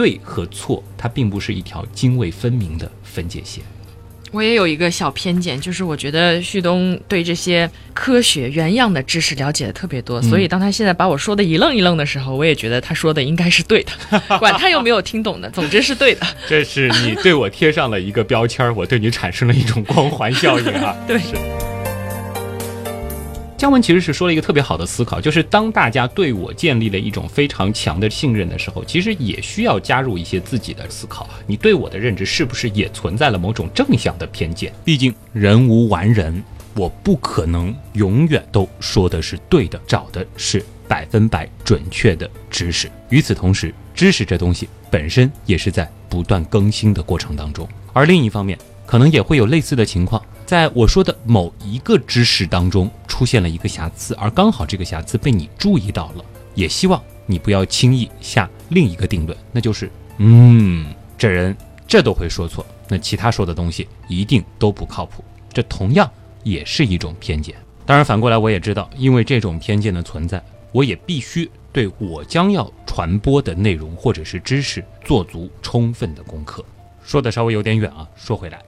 S1: 对和错，它并不是一条泾渭分明的分界线。
S3: 我也有一个小偏见，就是我觉得旭东对这些科学原样的知识了解的特别多，所以当他现在把我说的一愣一愣的时候，我也觉得他说的应该是对的，(laughs) 管他有没有听懂的，总之是对的。
S1: 这是你对我贴上了一个标签，我对你产生了一种光环效应啊！(laughs)
S3: 对。
S1: 是。姜文其实是说了一个特别好的思考，就是当大家对我建立了一种非常强的信任的时候，其实也需要加入一些自己的思考。你对我的认知是不是也存在了某种正向的偏见？毕竟人无完人，我不可能永远都说的是对的，找的是百分百准确的知识。与此同时，知识这东西本身也是在不断更新的过程当中，而另一方面，可能也会有类似的情况。在我说的某一个知识当中出现了一个瑕疵，而刚好这个瑕疵被你注意到了，也希望你不要轻易下另一个定论，那就是，嗯，这人这都会说错，那其他说的东西一定都不靠谱，这同样也是一种偏见。当然，反过来我也知道，因为这种偏见的存在，我也必须对我将要传播的内容或者是知识做足充分的功课。说的稍微有点远啊，说回来。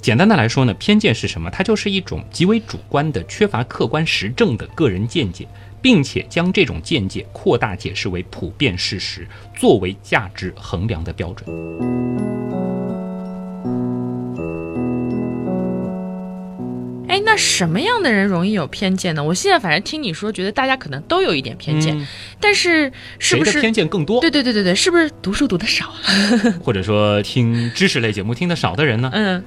S1: 简单的来说呢，偏见是什么？它就是一种极为主观的、缺乏客观实证的个人见解，并且将这种见解扩大解释为普遍事实，作为价值衡量的标准。
S3: 哎，那什么样的人容易有偏见呢？我现在反正听你说，觉得大家可能都有一点偏见，但是是不是
S1: 偏见更多？
S3: 对对对对对，是不是读书读的少，(laughs)
S1: 或者说听知识类节目听的少的人呢？
S3: 嗯。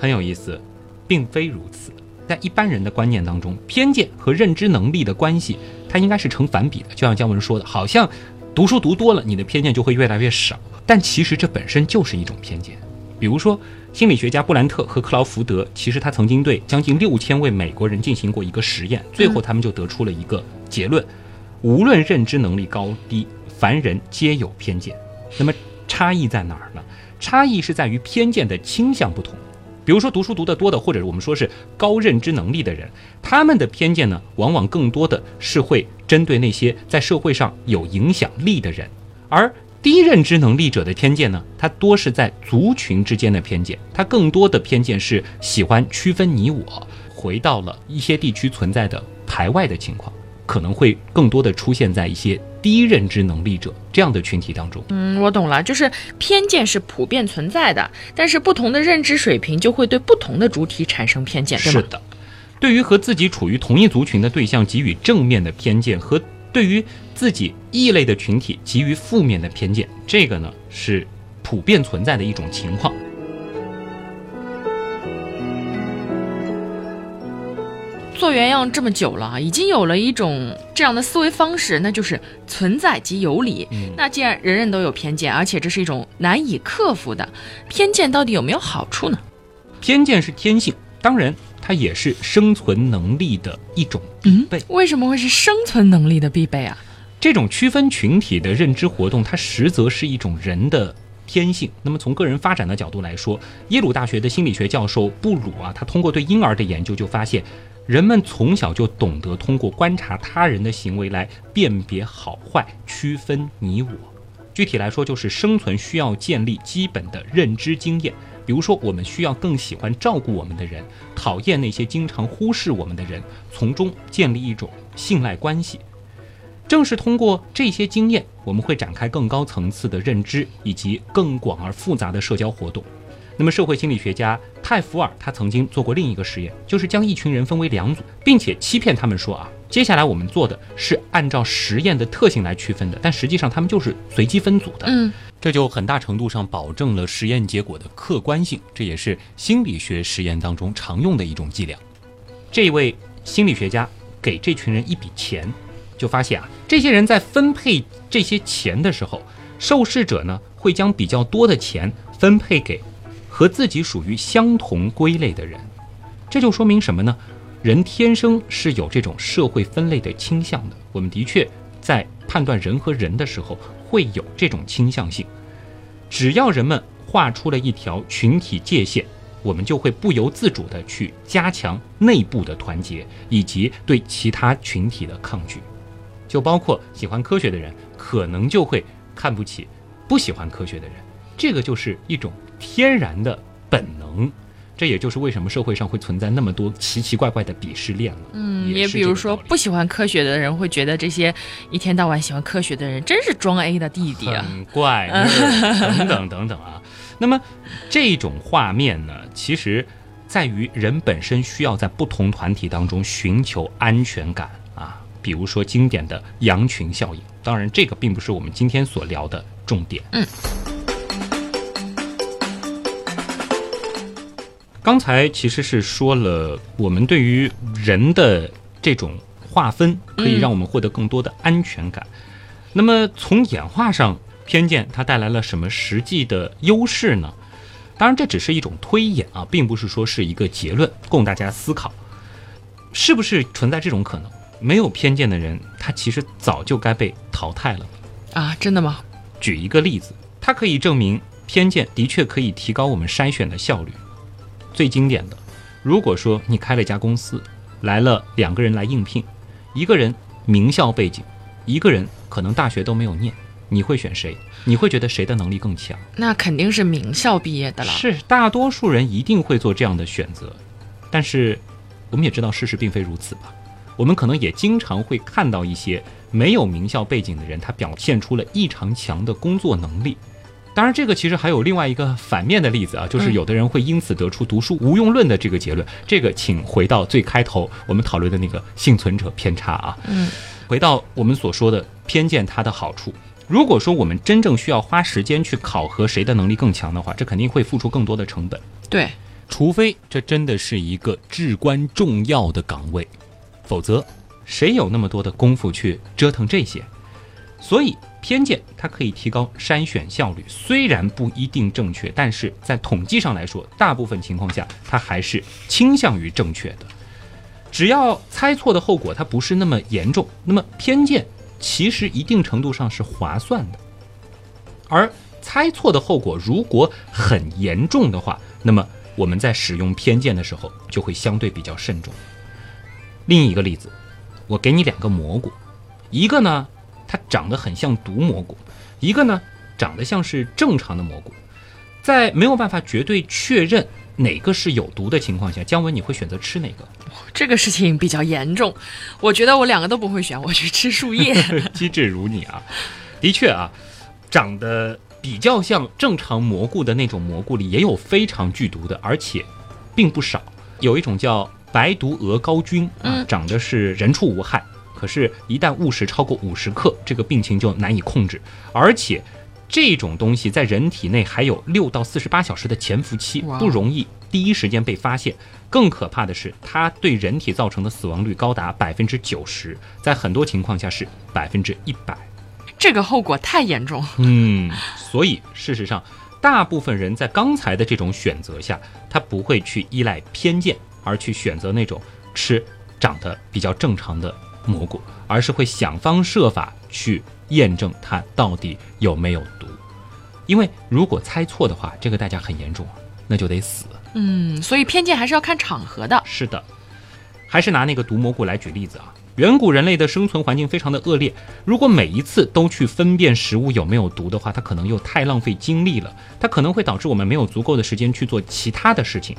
S1: 很有意思，并非如此。在一般人的观念当中，偏见和认知能力的关系，它应该是成反比的。就像姜文说的，好像读书读多了，你的偏见就会越来越少。但其实这本身就是一种偏见。比如说，心理学家布兰特和克劳福德，其实他曾经对将近六千位美国人进行过一个实验，最后他们就得出了一个结论：无论认知能力高低，凡人皆有偏见。那么差异在哪儿呢？差异是在于偏见的倾向不同。比如说，读书读得多的，或者我们说是高认知能力的人，他们的偏见呢，往往更多的是会针对那些在社会上有影响力的人；而低认知能力者的偏见呢，它多是在族群之间的偏见，它更多的偏见是喜欢区分你我，回到了一些地区存在的排外的情况。可能会更多的出现在一些低认知能力者这样的群体当中。
S3: 嗯，我懂了，就是偏见是普遍存在的，但是不同的认知水平就会对不同的主体产生偏见，
S1: 是的，对于和自己处于同一族群的对象给予正面的偏见，和对于自己异类的群体给予负面的偏见，这个呢是普遍存在的一种情况。
S3: 做原样这么久了，已经有了一种这样的思维方式，那就是存在即有理。那既然人人都有偏见，而且这是一种难以克服的偏见，到底有没有好处呢？
S1: 偏见是天性，当然它也是生存能力的一种必备。
S3: 为什么会是生存能力的必备啊？
S1: 这种区分群体的认知活动，它实则是一种人的天性。那么从个人发展的角度来说，耶鲁大学的心理学教授布鲁啊，他通过对婴儿的研究就发现。人们从小就懂得通过观察他人的行为来辨别好坏、区分你我。具体来说，就是生存需要建立基本的认知经验。比如说，我们需要更喜欢照顾我们的人，讨厌那些经常忽视我们的人，从中建立一种信赖关系。正是通过这些经验，我们会展开更高层次的认知以及更广而复杂的社交活动。那么，社会心理学家泰福尔他曾经做过另一个实验，就是将一群人分为两组，并且欺骗他们说啊，接下来我们做的是按照实验的特性来区分的，但实际上他们就是随机分组的。
S3: 嗯，
S1: 这就很大程度上保证了实验结果的客观性，这也是心理学实验当中常用的一种伎俩。这位心理学家给这群人一笔钱，就发现啊，这些人在分配这些钱的时候，受试者呢会将比较多的钱分配给。和自己属于相同归类的人。这就说明什么呢？人天生是有这种社会分类的倾向的。我们的确在判断人和人的时候会有这种倾向性。只要人们画出了一条群体界限，我们就会不由自主地去加强内部的团结，以及对其他群体的抗拒。就包括喜欢科学的人，可能就会看不起不喜欢科学的人。这个就是一种天然的本能。这也就是为什么社会上会存在那么多奇奇怪怪的鄙视链了。
S3: 嗯，
S1: 也
S3: 也比如说不喜欢科学的人会觉得这些一天到晚喜欢科学的人真是装 A 的弟弟啊。
S1: 很怪，(laughs) 那等等等等啊。那么这种画面呢，其实在于人本身需要在不同团体当中寻求安全感啊。比如说经典的羊群效应，当然这个并不是我们今天所聊的重点。
S3: 嗯。
S1: 刚才其实是说了，我们对于人的这种划分，可以让我们获得更多的安全感。那么从演化上，偏见它带来了什么实际的优势呢？当然，这只是一种推演啊，并不是说是一个结论，供大家思考。是不是存在这种可能？没有偏见的人，他其实早就该被淘汰了。
S3: 啊，真的吗？
S1: 举一个例子，它可以证明偏见的确可以提高我们筛选的效率。最经典的，如果说你开了一家公司，来了两个人来应聘，一个人名校背景，一个人可能大学都没有念，你会选谁？你会觉得谁的能力更强？
S3: 那肯定是名校毕业的了。
S1: 是，大多数人一定会做这样的选择。但是，我们也知道事实并非如此吧？我们可能也经常会看到一些没有名校背景的人，他表现出了异常强的工作能力。当然，这个其实还有另外一个反面的例子啊，就是有的人会因此得出读书无用论的这个结论。这个，请回到最开头我们讨论的那个幸存者偏差啊。
S3: 嗯，
S1: 回到我们所说的偏见，它的好处。如果说我们真正需要花时间去考核谁的能力更强的话，这肯定会付出更多的成本。
S3: 对，
S1: 除非这真的是一个至关重要的岗位，否则谁有那么多的功夫去折腾这些？所以偏见它可以提高筛选效率，虽然不一定正确，但是在统计上来说，大部分情况下它还是倾向于正确的。只要猜错的后果它不是那么严重，那么偏见其实一定程度上是划算的。而猜错的后果如果很严重的话，那么我们在使用偏见的时候就会相对比较慎重。另一个例子，我给你两个蘑菇，一个呢它长得很像毒蘑菇，一个呢长得像是正常的蘑菇。在没有办法绝对确认哪个是有毒的情况下，姜文你会选择吃哪个？(laughs)
S3: 这个事情比较严重，我觉得我两个都不会选，我去吃树叶。(laughs)
S1: 机智如你啊，的确啊，长得比较像正常蘑菇的那种蘑菇里也有非常剧毒的，而且并不少。有一种叫白毒鹅膏菌啊
S3: 嗯，
S1: 长得是人畜无害，可是，一旦误食超过五十克，这个病情就难以控制，而且。这种东西在人体内还有六到四十八小时的潜伏期，不容易第一时间被发现。更可怕的是，它对人体造成的死亡率高达百分之九十，在很多情况下是百分之一百。
S3: 这个后果太严重。
S1: 嗯，所以事实上，大部分人在刚才的这种选择下，他不会去依赖偏见，而去选择那种吃长得比较正常的蘑菇，而是会想方设法去验证它到底有没有毒。因为如果猜错的话，这个代价很严重啊，那就得死。
S3: 嗯，所以偏见还是要看场合的。
S1: 是的，还是拿那个毒蘑菇来举例子啊。远古人类的生存环境非常的恶劣，如果每一次都去分辨食物有没有毒的话，它可能又太浪费精力了，它可能会导致我们没有足够的时间去做其他的事情，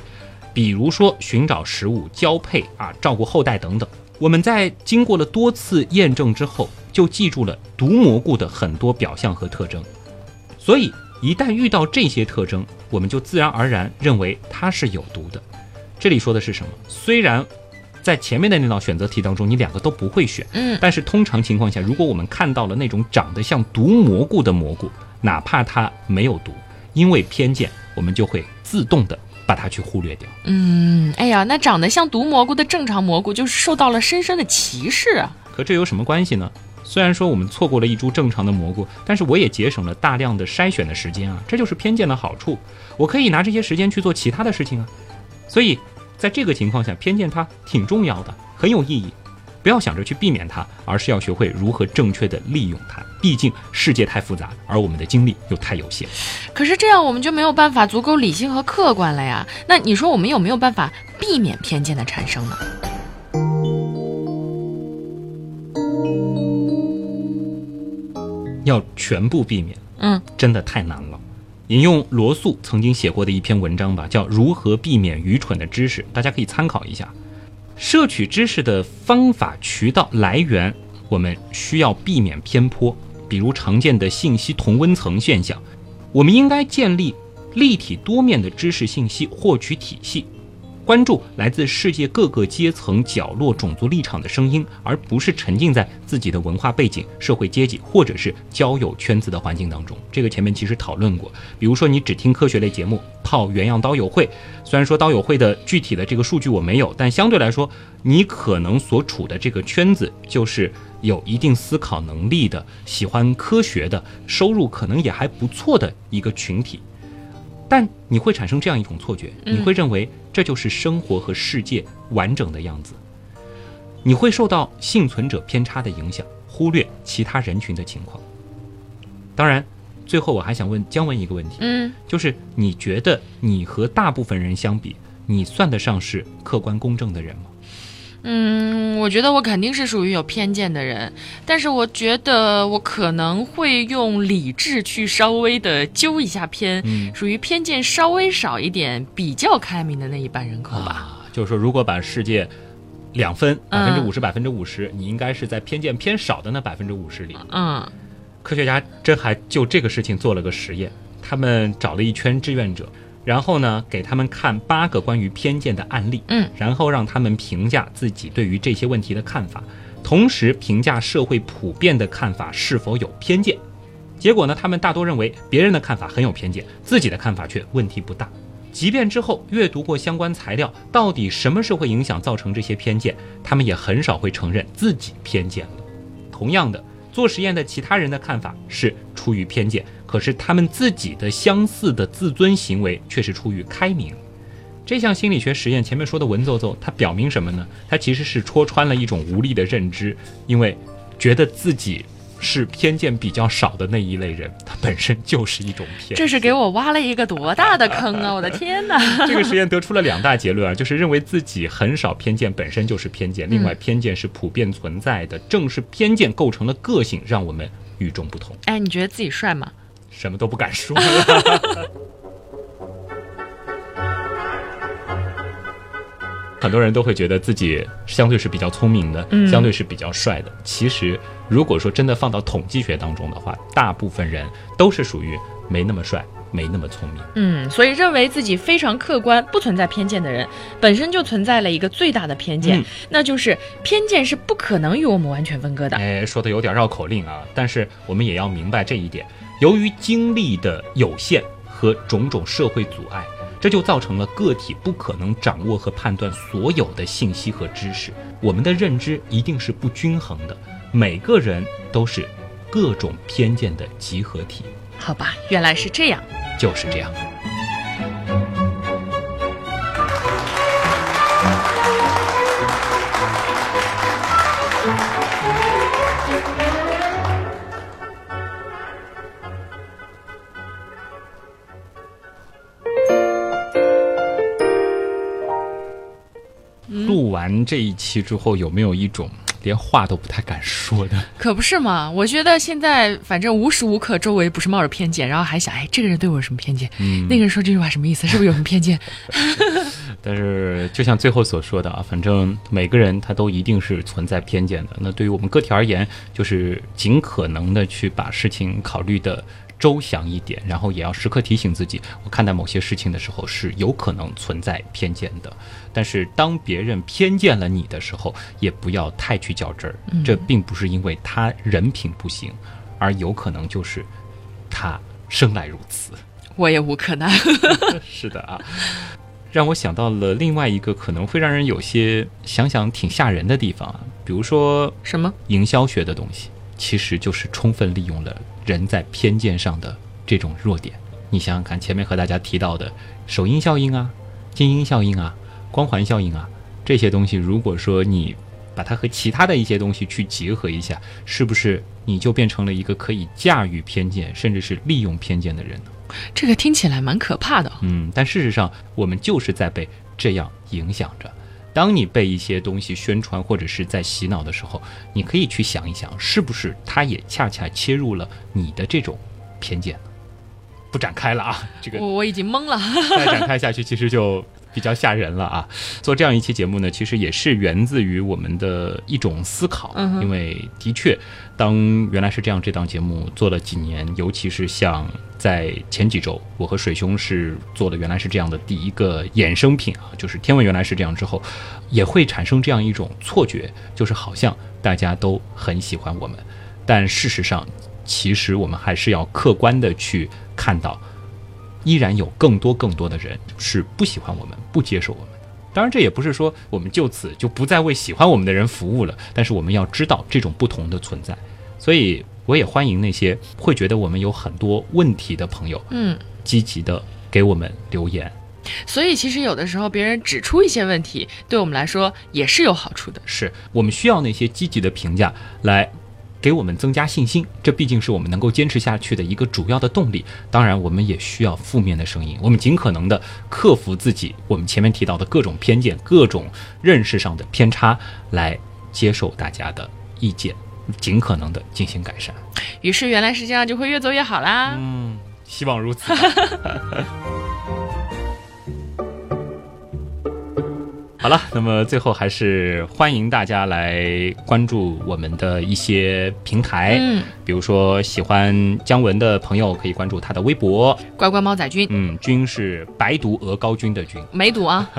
S1: 比如说寻找食物、交配啊、照顾后代等等。我们在经过了多次验证之后，就记住了毒蘑菇的很多表象和特征，所以一旦遇到这些特征，我们就自然而然认为它是有毒的。这里说的是什么？虽然在前面的那道选择题当中，你两个都不会选，
S3: 嗯，
S1: 但是通常情况下，如果我们看到了那种长得像毒蘑菇的蘑菇，哪怕它没有毒，因为偏见，我们就会自动的把它去忽略掉。
S3: 嗯，哎呀，那长得像毒蘑菇的正常蘑菇就是受到了深深的歧视啊。
S1: 可这有什么关系呢？虽然说我们错过了一株正常的蘑菇，但是我也节省了大量的筛选的时间啊，这就是偏见的好处。我可以拿这些时间去做其他的事情啊。所以，在这个情况下，偏见它挺重要的，很有意义。不要想着去避免它，而是要学会如何正确的利用它。毕竟世界太复杂，而我们的精力又太有限。
S3: 可是这样我们就没有办法足够理性和客观了呀。那你说我们有没有办法避免偏见的产生呢？
S1: 要全部避免，
S3: 嗯，
S1: 真的太难了。引用罗素曾经写过的一篇文章吧，叫《如何避免愚蠢的知识》，大家可以参考一下。摄取知识的方法、渠道、来源，我们需要避免偏颇，比如常见的信息同温层现象。我们应该建立立体多面的知识信息获取体系。关注来自世界各个阶层、角落、种族立场的声音，而不是沉浸在自己的文化背景、社会阶级或者是交友圈子的环境当中。这个前面其实讨论过。比如说，你只听科学类节目，泡原样刀友会。虽然说刀友会的具体的这个数据我没有，但相对来说，你可能所处的这个圈子就是有一定思考能力的、喜欢科学的、收入可能也还不错的一个群体。但你会产生这样一种错觉，你会认为这就是生活和世界完整的样子。你会受到幸存者偏差的影响，忽略其他人群的情况。当然，最后我还想问姜文一个问题，
S3: 嗯，
S1: 就是你觉得你和大部分人相比，你算得上是客观公正的人吗？
S3: 嗯，我觉得我肯定是属于有偏见的人，但是我觉得我可能会用理智去稍微的纠一下偏，属于偏见稍微少一点、比较开明的那一半人口吧。
S1: 啊，就是说，如果把世界两分，百分之五十、百分之五十，你应该是在偏见偏少的那百分之五十里。
S3: 嗯，
S1: 科学家真还就这个事情做了个实验，他们找了一圈志愿者。然后呢，给他们看八个关于偏见的案例，
S3: 嗯，
S1: 然后让他们评价自己对于这些问题的看法，同时评价社会普遍的看法是否有偏见。结果呢，他们大多认为别人的看法很有偏见，自己的看法却问题不大。即便之后阅读过相关材料，到底什么社会影响造成这些偏见，他们也很少会承认自己偏见了。同样的。做实验的其他人的看法是出于偏见，可是他们自己的相似的自尊行为却是出于开明。这项心理学实验前面说的文绉绉，它表明什么呢？它其实是戳穿了一种无力的认知，因为觉得自己。是偏见比较少的那一类人，他本身就是一种偏。
S3: 这是给我挖了一个多大的坑啊！我的天哪！(laughs)
S1: 这个实验得出了两大结论啊，就是认为自己很少偏见本身就是偏见，另外偏见是普遍存在的，正是偏见构成了个性，让我们与众不同。
S3: 哎，你觉得自己帅吗？
S1: 什么都不敢说。(laughs) 很多人都会觉得自己相对是比较聪明的，相对是比较帅的。其实，如果说真的放到统计学当中的话，大部分人都是属于没那么帅、没那么聪明。
S3: 嗯，所以认为自己非常客观、不存在偏见的人，本身就存在了一个最大的偏见，那就是偏见是不可能与我们完全分割的。
S1: 哎，说的有点绕口令啊，但是我们也要明白这一点：由于精力的有限和种种社会阻碍。这就造成了个体不可能掌握和判断所有的信息和知识，我们的认知一定是不均衡的，每个人都是各种偏见的集合体。
S3: 好吧，原来是这样，
S1: 就是这样。录完这一期之后，有没有一种连话都不太敢说的？(laughs)
S3: 可不是嘛！我觉得现在反正无时无刻周围不是冒着偏见，然后还想，哎，这个人对我有什么偏见？嗯，那个人说这句话什么意思？是不是有什么偏见？(laughs)
S1: 但是就像最后所说的啊，反正每个人他都一定是存在偏见的。那对于我们个体而言，就是尽可能的去把事情考虑的。周详一点，然后也要时刻提醒自己，我看待某些事情的时候是有可能存在偏见的。但是当别人偏见了你的时候，也不要太去较真儿。这并不是因为他人品不行，而有可能就是他生来如此。
S3: 我也无可奈何。(laughs)
S1: 是的啊，让我想到了另外一个可能会让人有些想想挺吓人的地方啊，比如说
S3: 什么
S1: 营销学的东西。其实就是充分利用了人在偏见上的这种弱点。你想想看，前面和大家提到的首因效应啊、精英效应啊、光环效应啊这些东西，如果说你把它和其他的一些东西去结合一下，是不是你就变成了一个可以驾驭偏见，甚至是利用偏见的人呢？
S3: 这个听起来蛮可怕的。
S1: 嗯，但事实上，我们就是在被这样影响着。当你被一些东西宣传或者是在洗脑的时候，你可以去想一想，是不是它也恰恰切入了你的这种偏见呢？不展开了啊，这个
S3: 我我已经懵了。(laughs)
S1: 再展开下去，其实就比较吓人了啊。做这样一期节目呢，其实也是源自于我们的一种思考，因为的确，当原来是这样这档节目做了几年，尤其是像在前几周，我和水兄是做的原来是这样的第一个衍生品啊，就是天文原来是这样之后，也会产生这样一种错觉，就是好像大家都很喜欢我们，但事实上，其实我们还是要客观的去。看到，依然有更多更多的人是不喜欢我们、不接受我们。当然，这也不是说我们就此就不再为喜欢我们的人服务了。但是，我们要知道这种不同的存在。所以，我也欢迎那些会觉得我们有很多问题的朋友，
S3: 嗯，
S1: 积极的给我们留言。
S3: 所以，其实有的时候别人指出一些问题，对我们来说也是有好处的。
S1: 是我们需要那些积极的评价来。给我们增加信心，这毕竟是我们能够坚持下去的一个主要的动力。当然，我们也需要负面的声音，我们尽可能的克服自己我们前面提到的各种偏见、各种认识上的偏差，来接受大家的意见，尽可能的进行改善。
S3: 于是，原来是这样，就会越做越好啦。
S1: 嗯，希望如此。(laughs) 好了，那么最后还是欢迎大家来关注我们的一些平台，
S3: 嗯，
S1: 比如说喜欢姜文的朋友可以关注他的微博“
S3: 乖乖猫仔君”，
S1: 嗯，君是白毒鹅膏菌的菌，
S3: 没毒啊，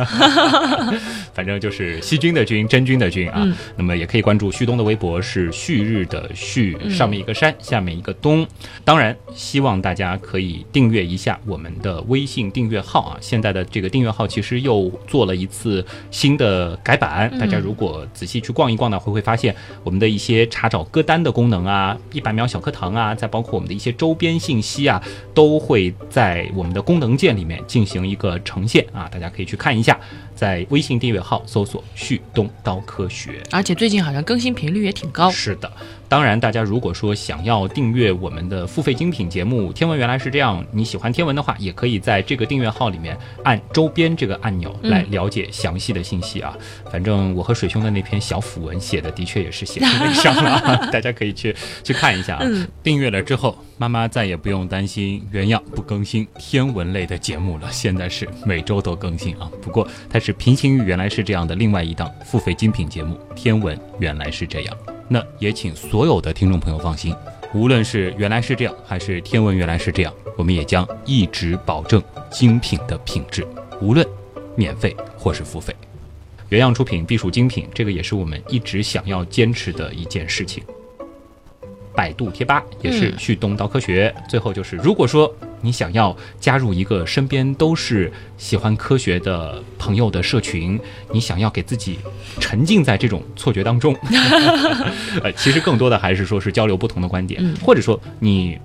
S3: (laughs)
S1: 反正就是细菌的菌，真菌的菌啊。那么也可以关注旭东的微博是旭日的旭，上面一个山，下面一个东。当然，希望大家可以订阅一下我们的微信订阅号啊。现在的这个订阅号其实又做了一次。新的改版，大家如果仔细去逛一逛呢，会会发现我们的一些查找歌单的功能啊，一百秒小课堂啊，再包括我们的一些周边信息啊，都会在我们的功能键里面进行一个呈现啊，大家可以去看一下。在微信订阅号搜索“旭东刀科学”，
S3: 而且最近好像更新频率也挺高。
S1: 是的，当然，大家如果说想要订阅我们的付费精品节目《天文原来是这样》，你喜欢天文的话，也可以在这个订阅号里面按周边这个按钮来了解详细的信息啊。反正我和水兄的那篇小辅文写的的确也是写在那上了，(laughs) 大家可以去去看一下啊。订阅了之后。妈妈再也不用担心原样不更新天文类的节目了，(laughs) 现在是每周都更新啊。不过它是平行于原来是这样的另外一档付费精品节目《天文原来是这样》。那也请所有的听众朋友放心，无论是原来是这样，还是天文原来是这样，我们也将一直保证精品的品质，无论免费或是付费。原样出品必属精品，这个也是我们一直想要坚持的一件事情。百度贴吧也是旭东刀科学。最后就是，如果说你想要加入一个身边都是喜欢科学的朋友的社群，你想要给自己沉浸在这种错觉当中，(laughs) 呃，其实更多的还是说是交流不同的观点，或者说你。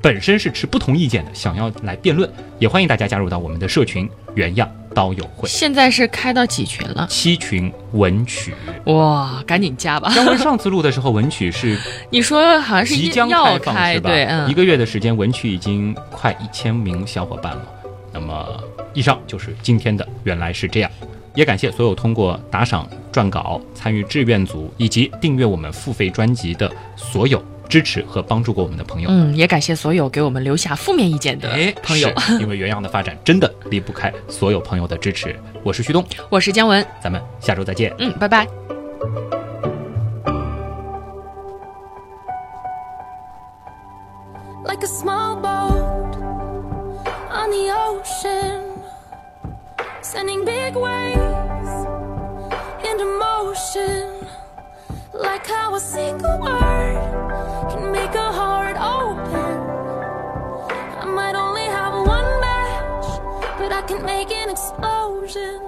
S1: 本身是持不同意见的，想要来辩论，也欢迎大家加入到我们的社群原样刀友会。
S3: 现在是开到几群了？
S1: 七群文曲
S3: 哇，赶紧加吧！
S1: 姜文上次录的时候，文曲是
S3: 你说好像是
S1: 即将
S3: 开
S1: 放是吧？
S3: 对，嗯，
S1: 一个月的时间，文曲已经快一千名小伙伴了。那么，以上就是今天的原来是这样，也感谢所有通过打赏、撰稿、参与志愿组以及订阅我们付费专辑的所有。支持和帮助过我们的朋友，
S3: 嗯，也感谢所有给我们留下负面意见的朋友，
S1: 因为原样的发展真的离不开所有朋友的支持。我是旭东，
S3: 我是姜文，
S1: 咱们下周再见。
S3: 嗯，拜拜。Like an explosion.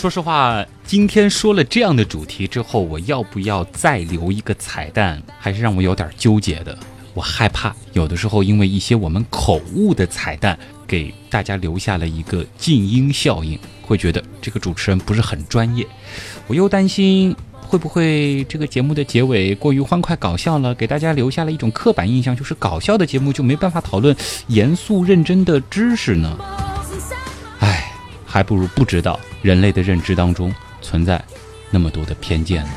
S1: 说实话，今天说了这样的主题之后，我要不要再留一个彩蛋，还是让我有点纠结的。我害怕有的时候因为一些我们口误的彩蛋，给大家留下了一个静音效应，会觉得这个主持人不是很专业。我又担心会不会这个节目的结尾过于欢快搞笑了，给大家留下了一种刻板印象，就是搞笑的节目就没办法讨论严肃认真的知识呢？还不如不知道人类的认知当中存在那么多的偏见呢。